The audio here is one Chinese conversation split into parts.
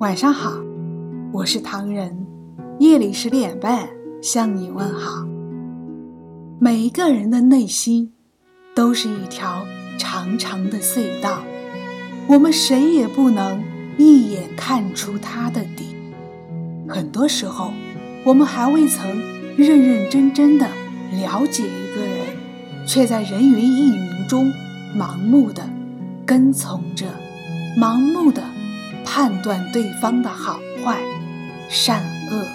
晚上好，我是唐人。夜里十点半向你问好。每一个人的内心都是一条长长的隧道，我们谁也不能一眼看出它的底。很多时候，我们还未曾认认真真的了解一个人，却在人云亦云中盲目的跟从着，盲目的判断对方的好坏、善恶。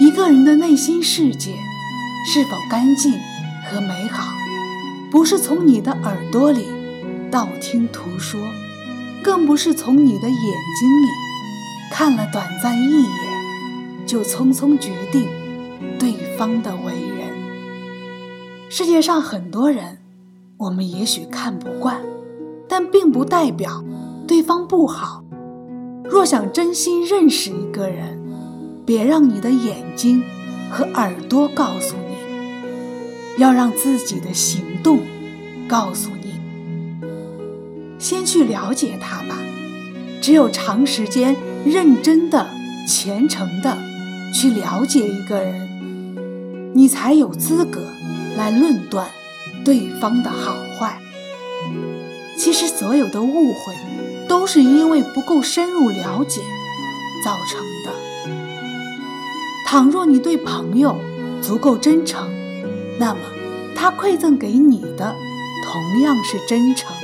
一个人的内心世界是否干净和美好，不是从你的耳朵里道听途说，更不是从你的眼睛里。看了短暂一眼，就匆匆决定对方的为人。世界上很多人，我们也许看不惯，但并不代表对方不好。若想真心认识一个人，别让你的眼睛和耳朵告诉你，要让自己的行动告诉你。先去了解他吧，只有长时间。认真的、虔诚的去了解一个人，你才有资格来论断对方的好坏。其实，所有的误会都是因为不够深入了解造成的。倘若你对朋友足够真诚，那么他馈赠给你的同样是真诚。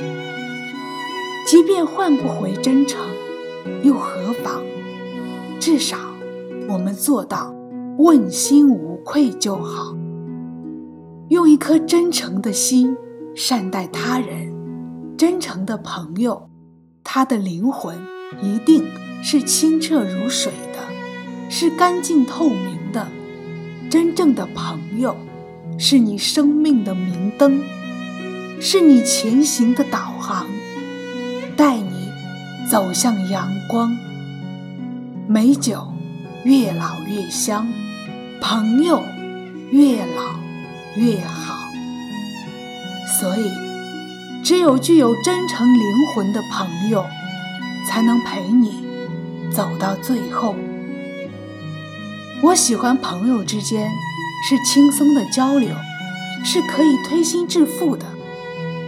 即便换不回真诚。又何妨？至少我们做到问心无愧就好。用一颗真诚的心善待他人，真诚的朋友，他的灵魂一定是清澈如水的，是干净透明的。真正的朋友，是你生命的明灯，是你前行的导航，带你。走向阳光，美酒越老越香，朋友越老越好。所以，只有具有真诚灵魂的朋友，才能陪你走到最后。我喜欢朋友之间是轻松的交流，是可以推心置腹的，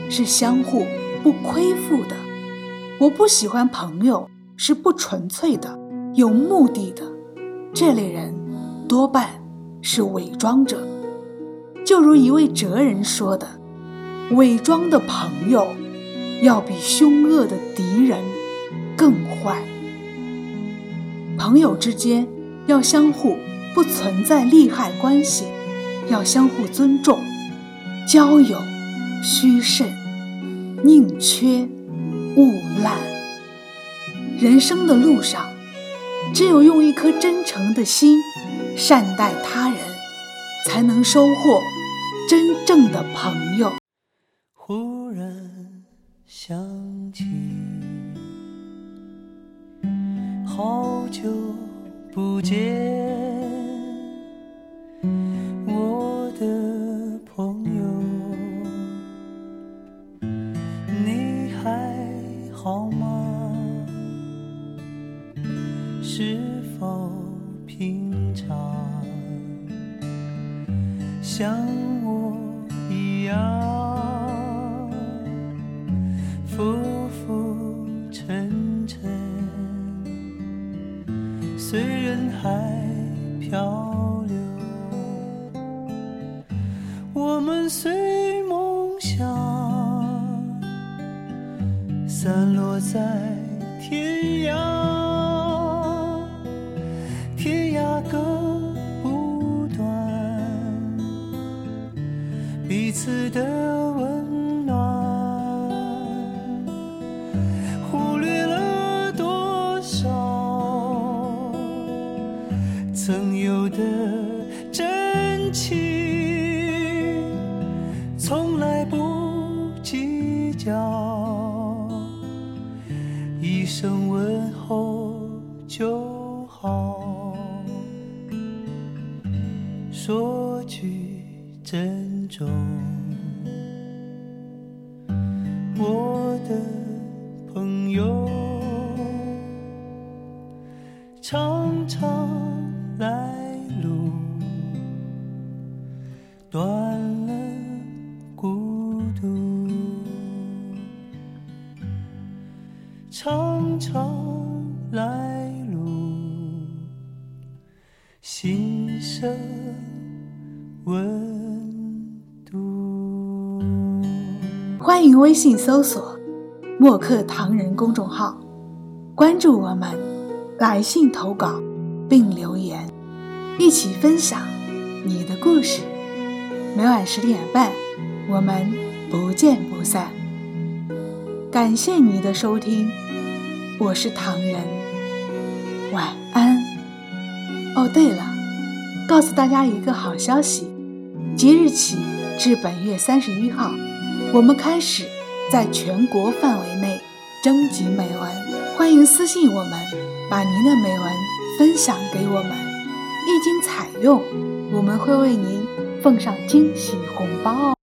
是相互不亏负的。我不喜欢朋友是不纯粹的、有目的的，这类人多半是伪装者。就如一位哲人说的：“伪装的朋友，要比凶恶的敌人更坏。”朋友之间要相互不存在利害关系，要相互尊重。交友须慎，宁缺。勿滥。人生的路上，只有用一颗真诚的心善待他人，才能收获真正的朋友。忽然想起，好久不见。我的朋友，你还好吗是否平常，像我一样，随人海漂流。我们随梦想散落在天涯。天涯割不断彼此的计较，一声问候就好，说句珍重。我的朋友。常常长长来路，心生温度。欢迎微信搜索“墨客唐人”公众号，关注我们，来信投稿并留言，一起分享你的故事。每晚十点半，我们不见不散。感谢你的收听，我是唐人，晚安。哦，对了，告诉大家一个好消息，即日起至本月三十一号，我们开始在全国范围内征集美文，欢迎私信我们，把您的美文分享给我们，一经采用，我们会为您奉上惊喜红包哦。